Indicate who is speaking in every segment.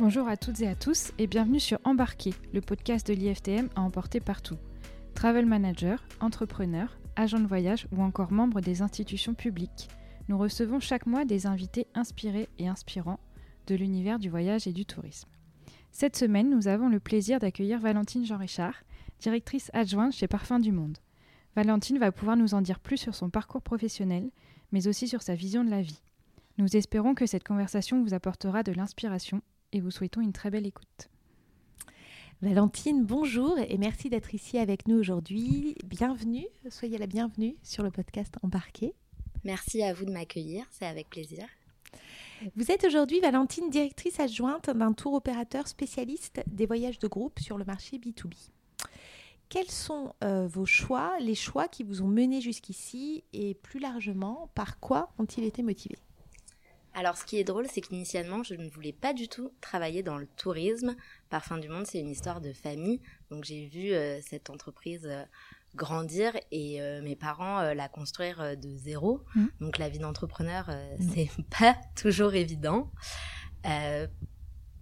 Speaker 1: Bonjour à toutes et à tous et bienvenue sur Embarquer, le podcast de l'IFTM à emporter partout. Travel manager, entrepreneur, agent de voyage ou encore membre des institutions publiques, nous recevons chaque mois des invités inspirés et inspirants de l'univers du voyage et du tourisme. Cette semaine, nous avons le plaisir d'accueillir Valentine Jean-Richard, directrice adjointe chez Parfums du Monde. Valentine va pouvoir nous en dire plus sur son parcours professionnel, mais aussi sur sa vision de la vie. Nous espérons que cette conversation vous apportera de l'inspiration et vous souhaitons une très belle écoute.
Speaker 2: Valentine, bonjour et merci d'être ici avec nous aujourd'hui. Bienvenue, soyez la bienvenue sur le podcast Embarqué.
Speaker 3: Merci à vous de m'accueillir, c'est avec plaisir.
Speaker 2: Vous êtes aujourd'hui, Valentine, directrice adjointe d'un tour opérateur spécialiste des voyages de groupe sur le marché B2B. Quels sont euh, vos choix, les choix qui vous ont mené jusqu'ici et plus largement, par quoi ont-ils été motivés?
Speaker 3: Alors, ce qui est drôle, c'est qu'initialement, je ne voulais pas du tout travailler dans le tourisme. Parfum du Monde, c'est une histoire de famille. Donc, j'ai vu euh, cette entreprise euh, grandir et mes parents la construire de zéro. Mmh. Donc, la vie d'entrepreneur, mmh. c'est pas toujours évident.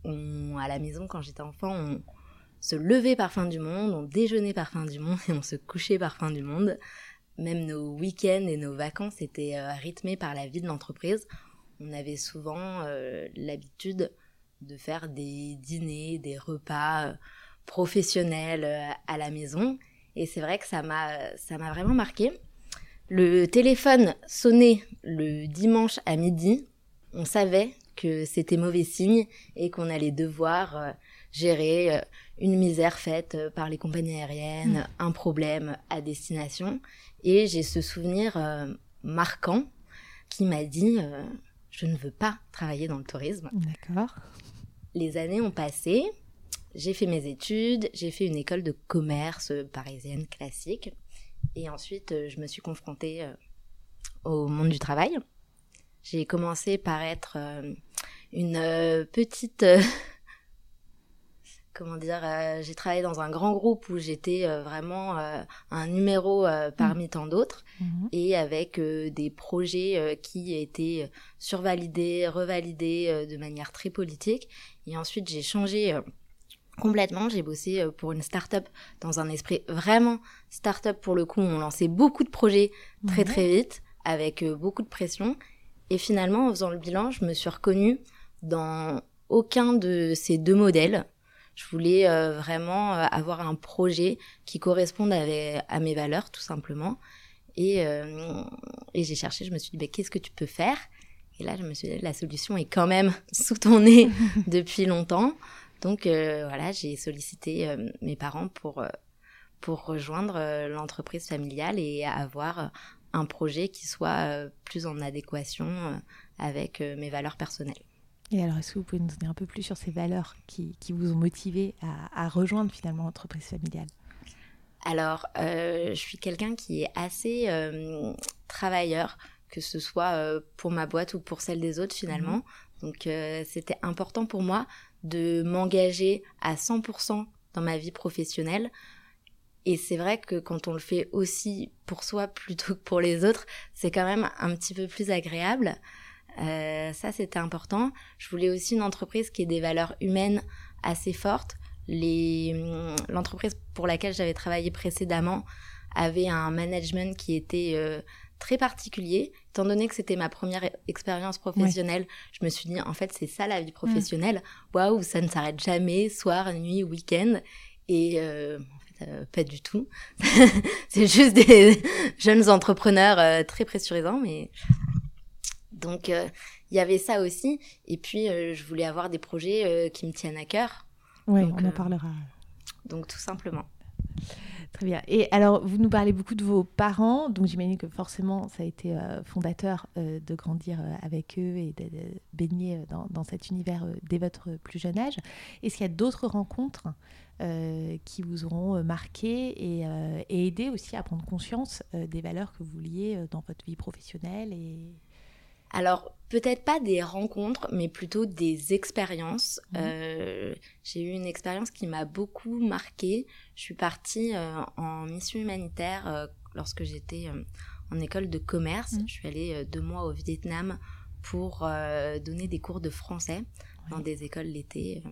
Speaker 3: On, à la maison, quand j'étais enfant, on, se lever par fin du monde, on déjeunait par fin du monde et on se couchait par fin du monde. Même nos week-ends et nos vacances étaient euh, rythmés par la vie de l'entreprise. On avait souvent euh, l'habitude de faire des dîners, des repas euh, professionnels à la maison. Et c'est vrai que ça m'a, ça m'a vraiment marqué. Le téléphone sonnait le dimanche à midi. On savait que c'était mauvais signe et qu'on allait devoir gérer une misère faite euh, par les compagnies aériennes, mm. un problème à destination. Et j'ai ce souvenir euh, marquant qui m'a dit euh, je ne veux pas travailler dans le tourisme.
Speaker 2: D'accord.
Speaker 3: Les années ont passé, j'ai fait mes études, j'ai fait une école de commerce parisienne classique. Et ensuite, je me suis confrontée au monde du travail. J'ai commencé par être une petite comment dire, euh, j'ai travaillé dans un grand groupe où j'étais euh, vraiment euh, un numéro parmi mmh. tant d'autres mmh. et avec des projets qui étaient survalidés, revalidés de manière très politique. Et ensuite, j'ai changé complètement. J'ai bossé pour une start-up dans un esprit vraiment start-up pour le coup. On lançait beaucoup de projets très très vite avec beaucoup de pression. Et finalement, en faisant le bilan, je me suis reconnue dans aucun de ces deux modèles. Je voulais euh, vraiment euh, avoir un projet qui corresponde à, mes valeurs, tout simplement. Et, euh, et j'ai cherché, je me suis dit, bah, qu'est-ce que tu peux faire? Et là, je me suis dit, la solution est quand même sous ton nez depuis longtemps. Donc voilà, j'ai sollicité mes parents pour, pour rejoindre l'entreprise familiale et avoir un projet qui soit plus en adéquation avec mes valeurs personnelles.
Speaker 2: Et alors, est-ce que vous pouvez nous donner un peu plus sur ces valeurs qui, qui vous ont motivé à, rejoindre finalement l'entreprise familiale?
Speaker 3: Alors, euh, je suis quelqu'un qui est assez euh, travailleur, que ce soit euh, pour ma boîte ou pour celle des autres finalement. Mhm. Donc, c'était important pour moi de m'engager à 100% dans ma vie professionnelle. Et c'est vrai que quand on le fait aussi pour soi plutôt que pour les autres, c'est quand même un petit peu plus agréable. Euh, ça, c'était important. Je voulais aussi une entreprise qui ait des valeurs humaines assez fortes. Hum, l'entreprise pour laquelle j'avais travaillé précédemment avait un management qui était euh, très particulier. Étant donné que c'était ma première expérience professionnelle, je me suis dit, en fait, c'est ça la vie professionnelle. Waouh, ça ne s'arrête jamais, soir, nuit, week-end. Et euh, en fait, pas du tout. c'est juste des jeunes entrepreneurs très pressurisants, mais donc euh, il y avait ça aussi. Et puis euh, je voulais avoir des projets euh, qui me tiennent à cœur.
Speaker 2: Oui, on en parlera.
Speaker 3: Donc tout simplement.
Speaker 2: Très bien. Et alors, vous nous parlez beaucoup de vos parents, donc j'imagine que forcément, ça a été fondateur de grandir avec eux et de, baigner dans, cet univers dès votre plus jeune âge. Est-ce qu'il y a d'autres rencontres qui vous auront marqué et, et, aidé aussi à prendre conscience des valeurs que vous liez dans votre vie professionnelle et
Speaker 3: alors, peut-être pas des rencontres, mais plutôt des expériences. Mhm. Euh, j'ai eu une expérience qui m'a beaucoup marquée. Je suis partie euh, en mission humanitaire euh, lorsque j'étais en école de commerce. Mhm. Je suis allée deux mois au Vietnam pour donner des cours de français dans des écoles l'été,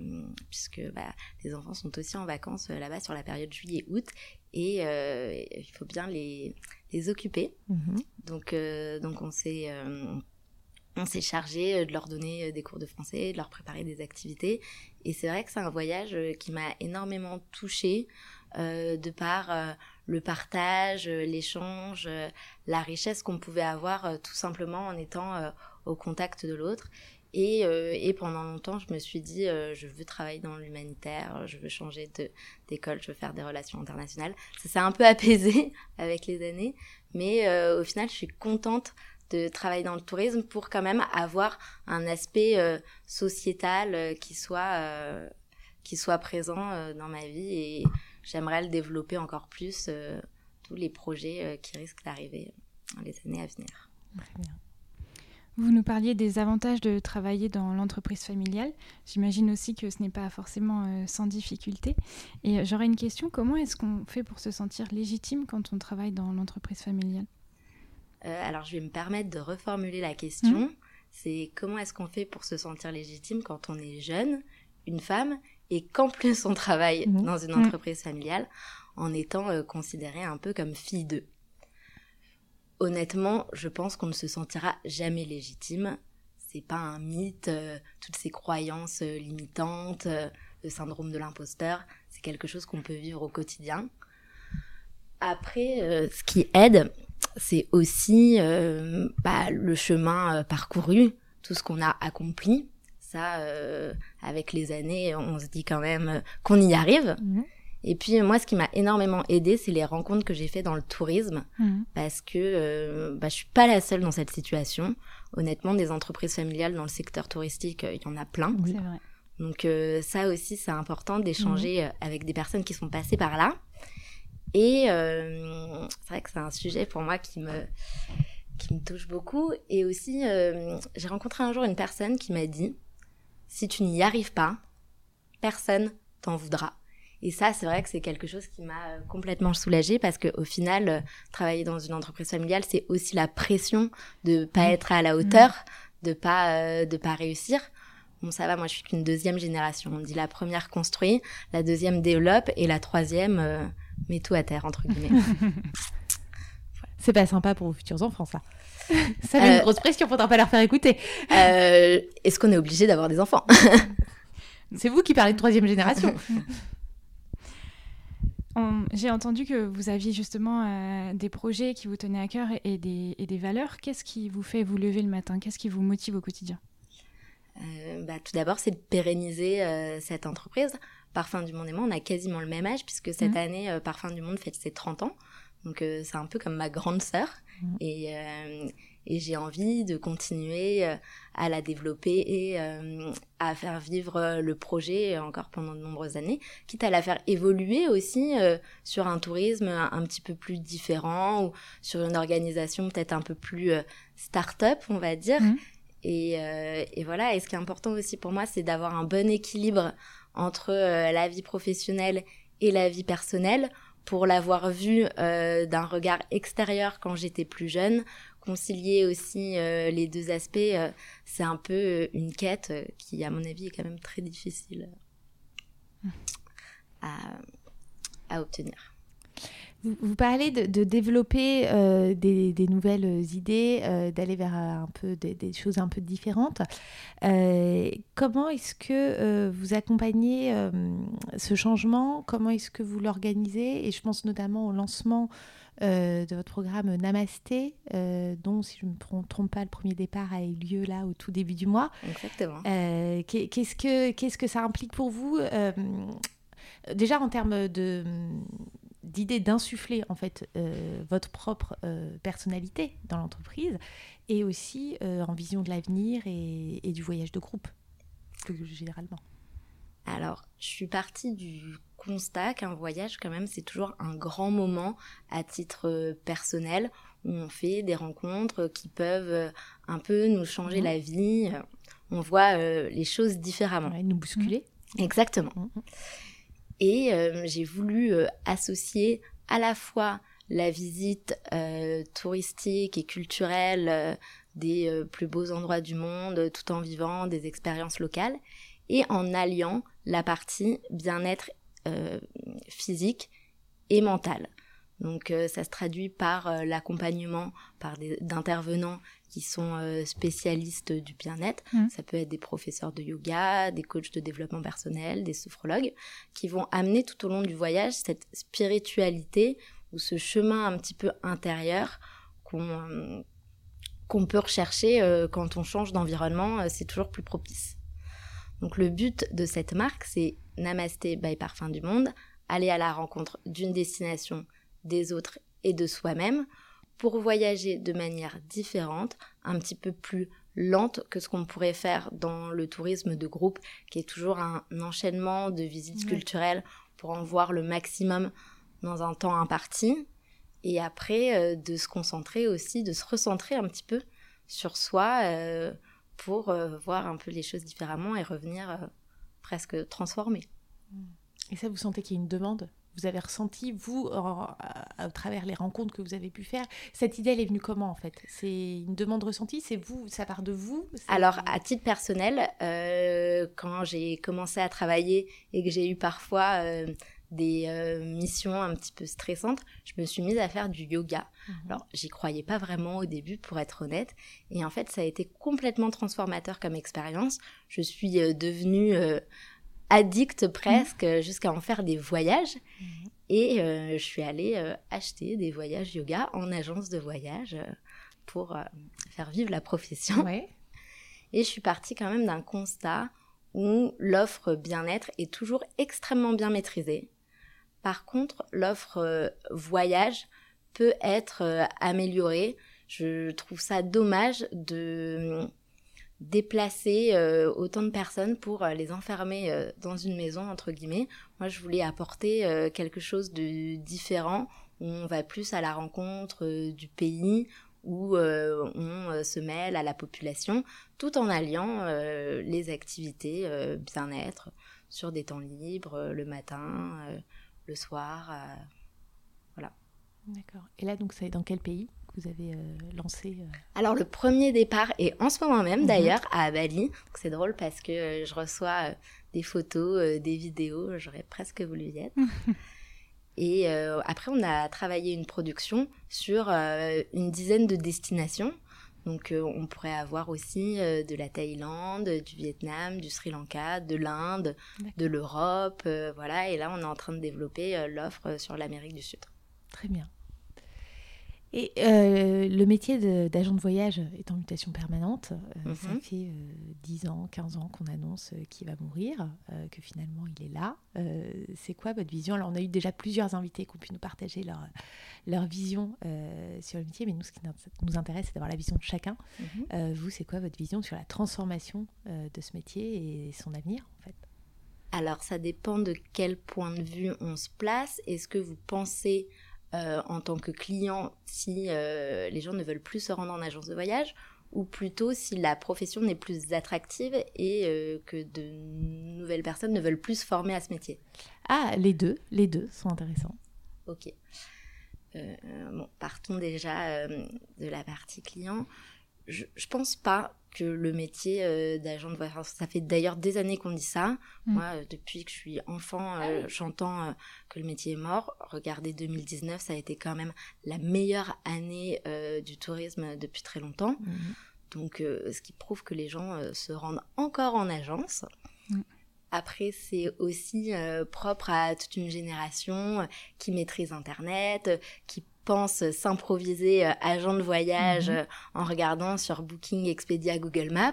Speaker 3: puisque bah, les enfants sont aussi en vacances là-bas sur la période juillet-août, et il faut bien les, les occuper. Mhm. Donc, donc on s'est on s'est chargé de leur donner des cours de français, de leur préparer des activités. Et c'est vrai que c'est un voyage qui m'a énormément touchée de par le partage, euh, l'échange, euh, la richesse qu'on pouvait avoir euh, tout simplement en étant au contact de l'autre. Et, et, pendant longtemps, je me suis dit, je veux travailler dans l'humanitaire, je veux changer d'école, je veux faire des relations internationales. Ça s'est un peu apaisé avec les années, mais au final, je suis contente de travailler dans le tourisme pour quand même avoir un aspect sociétal qui soit qui soit présent dans ma vie et j'aimerais le développer encore plus, euh, tous les projets euh, qui risquent d'arriver dans les années à venir.
Speaker 1: Vous nous parliez des avantages de travailler dans l'entreprise familiale. J'imagine aussi que ce n'est pas forcément euh, sans difficulté. Et j'aurais une question, comment est-ce qu'on fait pour se sentir légitime quand on travaille dans l'entreprise familiale?
Speaker 3: Alors je vais me permettre de reformuler la question. Mmh. C'est comment est-ce qu'on fait pour se sentir légitime quand on est jeune, une femme, et qu'en plus on travaille mhm. dans une mhm. entreprise familiale en étant euh, considéré un peu comme fille d'eux. Honnêtement, je pense qu'on ne se sentira jamais légitime. C'est pas un mythe, euh, toutes ces croyances euh, limitantes, le syndrome de l'imposteur, c'est quelque chose qu'on peut vivre au quotidien. Après, ce qui aide, c'est aussi bah, le chemin parcouru, tout ce qu'on a accompli ça, euh, avec les années, on se dit quand même euh, qu'on y arrive. Mhm. Et puis moi, ce qui m'a énormément aidé, c'est les rencontres que j'ai fait dans le tourisme, mhm. parce que euh, bah, je suis pas la seule dans cette situation. Honnêtement, des entreprises familiales dans le secteur touristique, il y en a plein. Donc ça aussi, c'est important d'échanger mhm. avec des personnes qui sont passées par là. Et c'est vrai que c'est un sujet pour moi qui me qui me touche beaucoup. Et aussi, j'ai rencontré un jour une personne qui m'a dit si tu n'y arrives pas, personne t'en voudra. Et ça, c'est vrai que c'est quelque chose qui m'a euh, complètement soulagée parce qu'au final, euh, travailler dans une entreprise familiale, c'est aussi la pression de pas mmh. être à la mmh. hauteur, de pas euh, de pas réussir. Bon, ça va, moi, je suis qu'une deuxième génération. On dit la première construit, la deuxième développe et la troisième met tout à terre entre guillemets.
Speaker 2: C'est pas sympa pour vos futurs enfants, ça. ça met une grosse pression, faudra pas leur faire écouter.
Speaker 3: Est-ce qu'on est obligé d'avoir des enfants
Speaker 2: C'est vous qui parlez de troisième génération.
Speaker 1: J'ai entendu que vous aviez justement euh, des projets qui vous tenaient à cœur et, des, valeurs. Qu'est-ce qui vous fait vous lever le matin? Qu'est-ce qui vous motive au quotidien?
Speaker 3: Euh, bah, Tout d'abord, c'est de pérenniser euh, cette entreprise. Parfum du Monde et moi, on a quasiment le même âge puisque cette mmh. année, Parfum du Monde fête ses 30 ans. Donc c'est un peu comme ma grande sœur. Mmh. Et, et j'ai envie de continuer euh, à la développer et euh, à faire vivre euh, le projet encore pendant de nombreuses années, quitte à la faire évoluer aussi sur un tourisme un, petit peu plus différent ou sur une organisation peut-être un peu plus start-up, on va dire. Mmh. Et, et, voilà, et ce qui est important aussi pour moi, c'est d'avoir un bon équilibre entre la vie professionnelle et la vie personnelle pour l'avoir vu d'un regard extérieur quand j'étais plus jeune, concilier aussi euh, les deux aspects, euh, c'est un peu euh, une quête qui, à mon avis, est quand même très difficile à, obtenir.
Speaker 2: Vous, parlez de, développer des, nouvelles idées, d'aller vers un peu des, choses un peu différentes. comment est-ce que vous accompagnez ce changement? Comment est-ce que vous l'organisez? Et je pense notamment au lancement euh, de votre programme Namasté, euh, dont, si je ne me trompe pas, le premier départ a eu lieu là au tout début du mois.
Speaker 3: Exactement.
Speaker 2: Euh, qu'est-ce, que, qu'est-ce que ça implique pour vous? Déjà en termes de d'idée d'insuffler en fait votre propre personnalité dans l'entreprise et aussi en vision de l'avenir et, et, du voyage de groupe plus généralement.
Speaker 3: Alors, je suis partie du constat qu'un voyage, quand même, c'est toujours un grand moment à titre euh, personnel où on fait des rencontres qui peuvent euh, un peu nous changer mhm. la vie. On voit euh, les choses différemment.
Speaker 2: nous bousculer.
Speaker 3: Mhm. Exactement. Mhm. Et j'ai voulu associer à la fois la visite touristique et culturelle des plus beaux endroits du monde tout en vivant des expériences locales et en alliant la partie bien-être physique et mental. Donc ça se traduit par l'accompagnement par d'intervenants qui sont spécialistes du bien-être. Mmh. Ça peut être des professeurs de yoga, des coachs de développement personnel, des sophrologues, qui vont amener tout au long du voyage cette spiritualité ou ce chemin un petit peu intérieur qu'on qu'on peut rechercher euh, quand on change d'environnement, euh, c'est toujours plus propice. Donc le but de cette marque, c'est Namasté by Parfum du Monde, aller à la rencontre d'une destination, des autres et de soi-même pour voyager de manière différente, un petit peu plus lente que ce qu'on pourrait faire dans le tourisme de groupe, qui est toujours un enchaînement de visites culturelles pour en voir le maximum dans un temps imparti. Et après, euh, de se concentrer aussi, de se recentrer un petit peu sur soi euh, pour euh, voir un peu les choses différemment et revenir presque transformé.
Speaker 2: Et ça, vous sentez qu'il y a une demande? Vous avez ressenti, vous, à, travers les rencontres que vous avez pu faire Cette idée, elle est venue comment, en fait? C'est une demande ressentie? C'est vous Ça part de vous?
Speaker 3: Alors, à titre personnel, quand j'ai commencé à travailler et que j'ai eu parfois des euh, missions un petit peu stressantes, je me suis mise à faire du yoga. Mhm. Alors, j'y croyais pas vraiment au début, pour être honnête. Et en fait, ça a été complètement transformateur comme expérience. Je suis euh, devenue euh, addict presque, mhm. jusqu'à en faire des voyages. Mhm. Et je suis allée acheter des voyages yoga en agence de voyage pour faire vivre la profession. Et je suis partie quand même d'un constat où l'offre bien-être est toujours extrêmement bien maîtrisée. Par contre, l'offre euh, voyage peut être euh, améliorée. Je trouve ça dommage de déplacer euh, autant de personnes pour les enfermer dans une maison, entre guillemets. Moi, je voulais apporter quelque chose de différent, où on va plus à la rencontre du pays, où on se mêle à la population, tout en alliant les activités bien-être sur des temps libres, le matin, le soir. Euh, voilà.
Speaker 2: D'accord. Et là, donc, c'est dans quel pays? Que vous avez euh, lancé euh
Speaker 3: Alors, le premier départ est en ce moment même, mhm. d'ailleurs, à Bali. C'est drôle parce que je reçois des photos, des vidéos. J'aurais presque voulu y être. Et après, on a travaillé une production sur une dizaine de destinations donc euh, on pourrait avoir aussi euh, de la Thaïlande, du Vietnam, du Sri Lanka, de l'Inde, de l'Europe, euh, voilà. Et là, on est en train de développer l'offre sur l'Amérique du Sud.
Speaker 2: Très bien. Et euh, le métier d'agent de, voyage est en mutation permanente. Euh, ça mhm. fait 10 euh, ans, 15 ans qu'on annonce qu'il va mourir, que finalement il est là. c'est quoi votre vision? Alors, on a eu déjà plusieurs invités qui ont pu nous partager leur, leur vision sur le métier, mais nous, ce qui nous intéresse, c'est d'avoir la vision de chacun. Mhm. vous, c'est quoi votre vision sur la transformation de ce métier et son avenir, en fait?
Speaker 3: Alors, ça dépend de quel point de vue on se place. Est-ce que vous pensez euh, en tant que client si euh, les gens ne veulent plus se rendre en agence de voyage ou plutôt si la profession n'est plus attractive et euh, que de nouvelles personnes ne veulent plus se former à ce métier
Speaker 2: Ah, les deux, les deux sont intéressants.
Speaker 3: Ok. bon, partons déjà de la partie client. Je, je pense pas que le métier euh, d'agent de voyage, ça fait d'ailleurs des années qu'on dit ça. Mm. Moi, euh, depuis que je suis enfant, ah euh, j'entends que le métier est mort. Regardez 2019, ça a été quand même la meilleure année du tourisme depuis très longtemps. Mm. Donc, ce qui prouve que les gens se rendent encore en agence. Mm. Après, c'est aussi propre à toute une génération qui maîtrise Internet, qui pense s'improviser euh, agent de voyage mhm. euh, en regardant sur Booking, Expedia, Google Maps.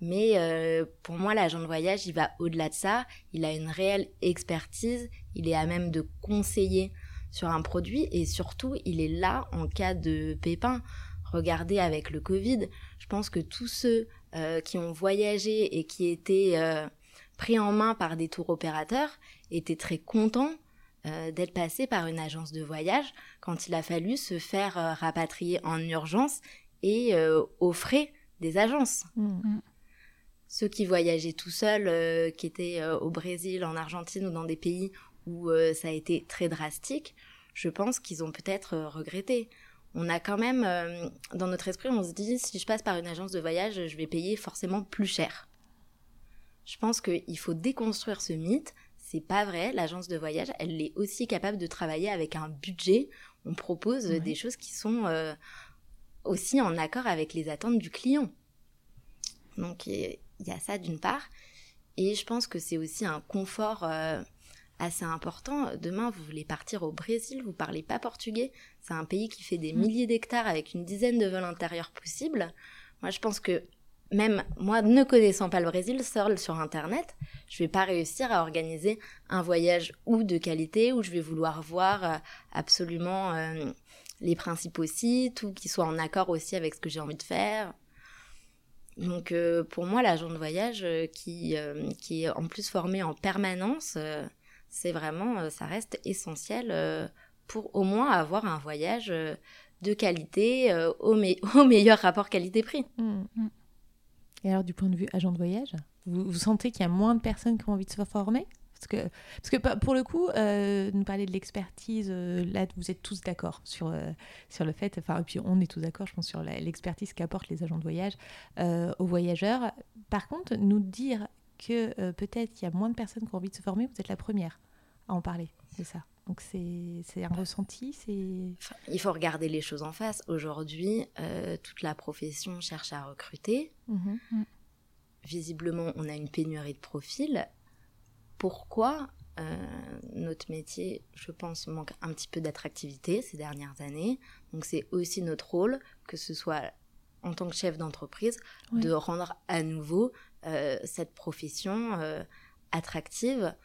Speaker 3: Mais euh, pour moi, l'agent de voyage, il va au-delà de ça. Il a une réelle expertise. Il est à même de conseiller sur un produit et surtout, il est là en cas de pépin. Regardez avec le Covid, je pense que tous ceux qui ont voyagé et qui étaient pris en main par des tours opérateurs étaient très contents euh, d'être passé par une agence de voyage quand il a fallu se faire euh, rapatrier en urgence et euh, aux frais des agences. Mm. Mm. Ceux qui voyageaient tout seuls, qui étaient au Brésil, en Argentine ou dans des pays où ça a été très drastique, je pense qu'ils ont peut-être regretté. on a quand même, euh, dans notre esprit, on se dit, si je passe par une agence de voyage, je vais payer forcément plus cher. Je pense qu'il faut déconstruire ce mythe. C'est pas vrai. L'agence de voyage, elle est aussi capable de travailler avec un budget. On propose des choses qui sont euh, aussi en accord avec les attentes du client. Donc il y a ça d'une part. Et je pense que c'est aussi un confort euh, assez important. Demain, vous voulez partir au Brésil, vous parlez pas portugais. C'est un pays qui fait des milliers d'hectares avec une dizaine de vols intérieurs possibles. Moi, je pense que même moi, ne connaissant pas le Brésil, seul sur Internet, je vais pas réussir à organiser un voyage ou de qualité où je vais vouloir voir euh, absolument euh, les principaux sites ou qui soit en accord aussi avec ce que j'ai envie de faire. Donc euh, pour moi, l'agent de voyage qui, qui est en plus formé en permanence, c'est vraiment, ça reste essentiel pour au moins avoir un voyage de qualité au, au, meilleur rapport qualité-prix.
Speaker 2: Mmh, mmh. Et alors, du point de vue agent de voyage, vous, sentez qu'il y a moins de personnes qui ont envie de se former? Parce que, parce que pour le coup, euh, nous parler de l'expertise, euh, là, vous êtes tous d'accord sur, euh, sur le fait, enfin, et puis on est tous d'accord, je pense, sur l'expertise qu'apportent les agents de voyage aux voyageurs. Par contre, nous dire que peut-être il y a moins de personnes qui ont envie de se former, vous êtes la première à en parler, c'est ça. Donc c'est un ressenti, c'est...
Speaker 3: il faut regarder les choses en face. Aujourd'hui, euh, toute la profession cherche à recruter. Mhm. Mm. Visiblement, on a une pénurie de profils. Pourquoi euh, notre métier, je pense, manque un petit peu d'attractivité ces dernières années? Donc c'est aussi notre rôle, que ce soit en tant que chef d'entreprise, de rendre à nouveau euh, cette profession attractive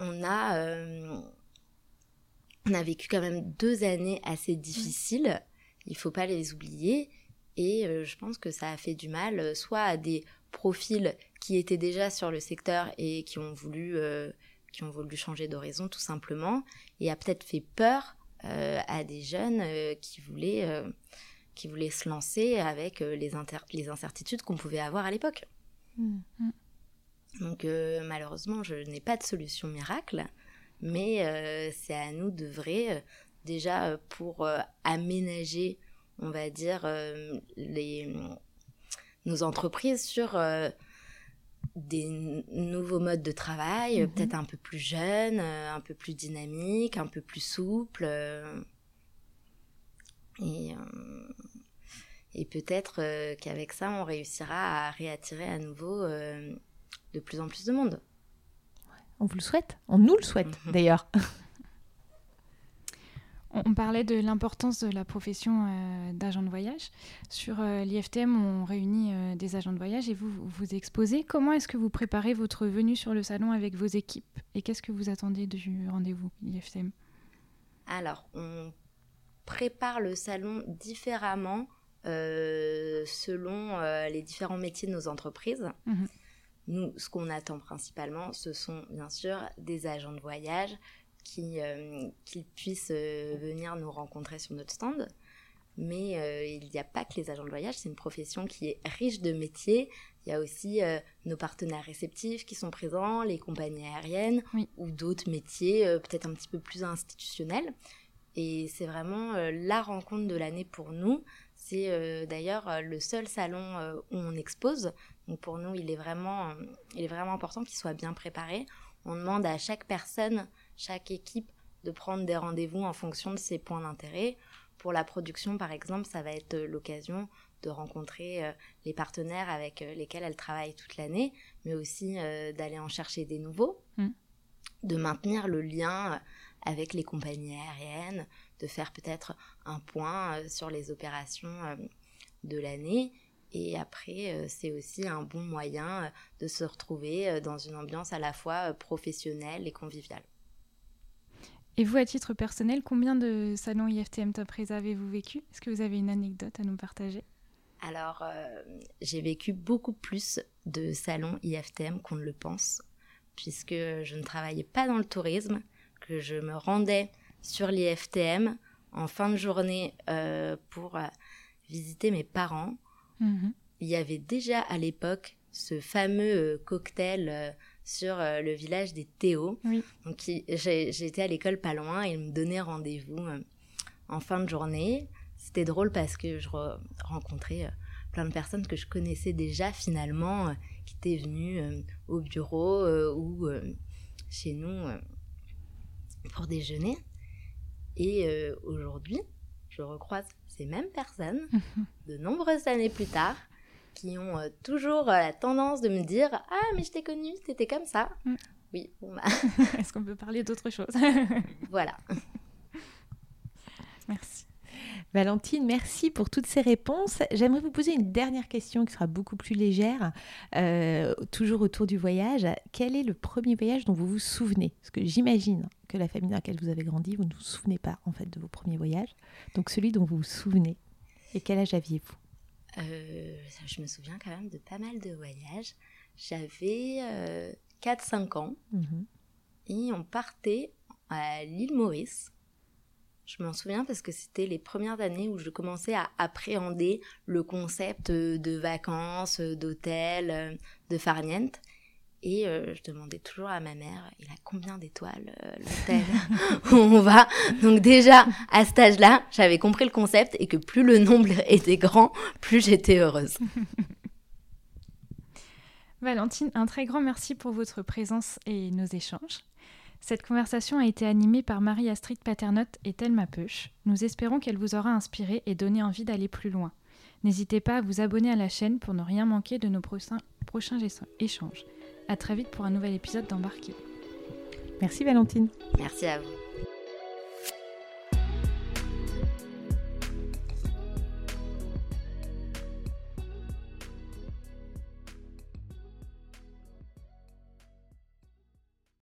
Speaker 3: on a, euh, on a vécu quand même deux années assez difficiles. Il faut pas les oublier. Et euh, je pense que ça a fait du mal, euh, soit à des profils qui étaient déjà sur le secteur et qui ont voulu, qui ont voulu changer d'horizon tout simplement, et a peut-être fait peur à des jeunes qui voulaient qui voulaient se lancer avec les, les incertitudes qu'on pouvait avoir à l'époque. Mmh. Donc euh, malheureusement, je n'ai pas de solution miracle, mais euh, c'est à nous de vrai, euh, déjà pour aménager, on va dire, les, nos entreprises sur des nouveaux modes de travail, mhm. peut-être un peu plus jeunes, un peu plus dynamiques, un peu plus souples. et, et peut-être qu'avec ça, on réussira à réattirer à nouveau de plus en plus de monde.
Speaker 2: On vous le souhaite, on nous le souhaite d'ailleurs.
Speaker 1: On parlait de l'importance de la profession euh, d'agent de voyage. Sur euh, l'IFTM, on réunit euh, des agents de voyage et vous vous exposez. Comment est-ce que vous préparez votre venue sur le salon avec vos équipes et qu'est-ce que vous attendez du rendez-vous IFTM?
Speaker 3: Alors, on prépare le salon différemment selon les différents métiers de nos entreprises. Mhm. Nous, ce qu'on attend principalement, ce sont bien sûr des agents de voyage qui, euh, puissent euh, venir nous rencontrer sur notre stand. Mais euh, il n'y a pas que les agents de voyage, c'est une profession qui est riche de métiers. Il y a aussi nos partenaires réceptifs qui sont présents, les compagnies aériennes ou d'autres métiers peut-être un petit peu plus institutionnels. Et c'est vraiment la rencontre de l'année pour nous. C'est d'ailleurs le seul salon où on expose. Donc pour nous, il est vraiment, il est vraiment important qu'il soit bien préparé. On demande à chaque personne, chaque équipe, de prendre des rendez-vous en fonction de ses points d'intérêt. Pour la production, par exemple, ça va être l'occasion de rencontrer euh, les partenaires avec euh, lesquels elle travaille toute l'année, mais aussi euh, d'aller en chercher des nouveaux, mm. de maintenir le lien avec les compagnies aériennes, de faire peut-être un point sur les opérations de l'année et après, euh, c'est aussi un bon moyen euh, de se retrouver euh, dans une ambiance à la fois professionnelle et conviviale.
Speaker 1: Et vous, à titre personnel, combien de salons IFTM Top Reza avez-vous vécu? Est-ce que vous avez une anecdote à nous partager?
Speaker 3: Alors, j'ai vécu beaucoup plus de salons IFTM qu'on ne le pense, puisque je ne travaillais pas dans le tourisme, que je me rendais sur l'IFTM en fin de journée pour visiter mes parents Mhm. Il y avait déjà à l'époque ce fameux euh, cocktail euh, sur euh, le village des Théo. Donc j'étais à l'école pas loin et ils me donnaient rendez-vous en fin de journée. C'était drôle parce que je rencontrais plein de personnes que je connaissais déjà finalement, qui étaient venues au bureau ou chez nous pour déjeuner. Et aujourd'hui, je recroise ces mêmes personnes de nombreuses années plus tard qui ont euh, toujours euh, la tendance de me dire Ah, mais je t'ai connu, t'étais comme ça. Mm. Oui, bon bah.
Speaker 1: Est-ce qu'on peut parler d'autre chose?
Speaker 3: Voilà.
Speaker 1: Merci.
Speaker 2: Valentine, merci pour toutes ces réponses. J'aimerais vous poser une dernière question qui sera beaucoup plus légère, euh, toujours autour du voyage. Quel est le premier voyage dont vous vous souvenez? Parce que j'imagine que la famille dans laquelle vous avez grandi, vous ne vous souvenez pas en fait de vos premiers voyages. Donc celui dont vous vous souvenez. Et quel âge aviez-vous?
Speaker 3: Euh, je me souviens quand même de pas mal de voyages. J'avais 4-5 euh, ans mhm. et on partait à l'île Maurice. Je m'en souviens parce que c'était les premières années où je commençais à appréhender le concept de vacances, d'hôtel, de farniente. Et euh, je demandais toujours à ma mère, il a combien d'étoiles euh, l'hôtel? Où on va Donc déjà, à cet âge-là, j'avais compris le concept et que plus le nombre était grand, plus j'étais heureuse.
Speaker 1: Valentine, un très grand merci pour votre présence et nos échanges. Cette conversation a été animée par Marie-Astrid Paternotte et Thelma Peuch. Nous espérons qu'elle vous aura inspiré et donné envie d'aller plus loin. N'hésitez pas à vous abonner à la chaîne pour ne rien manquer de nos prochains, prochains échanges. À très vite pour un nouvel épisode d'Embarqué.
Speaker 2: Merci Valentine.
Speaker 3: Merci à vous.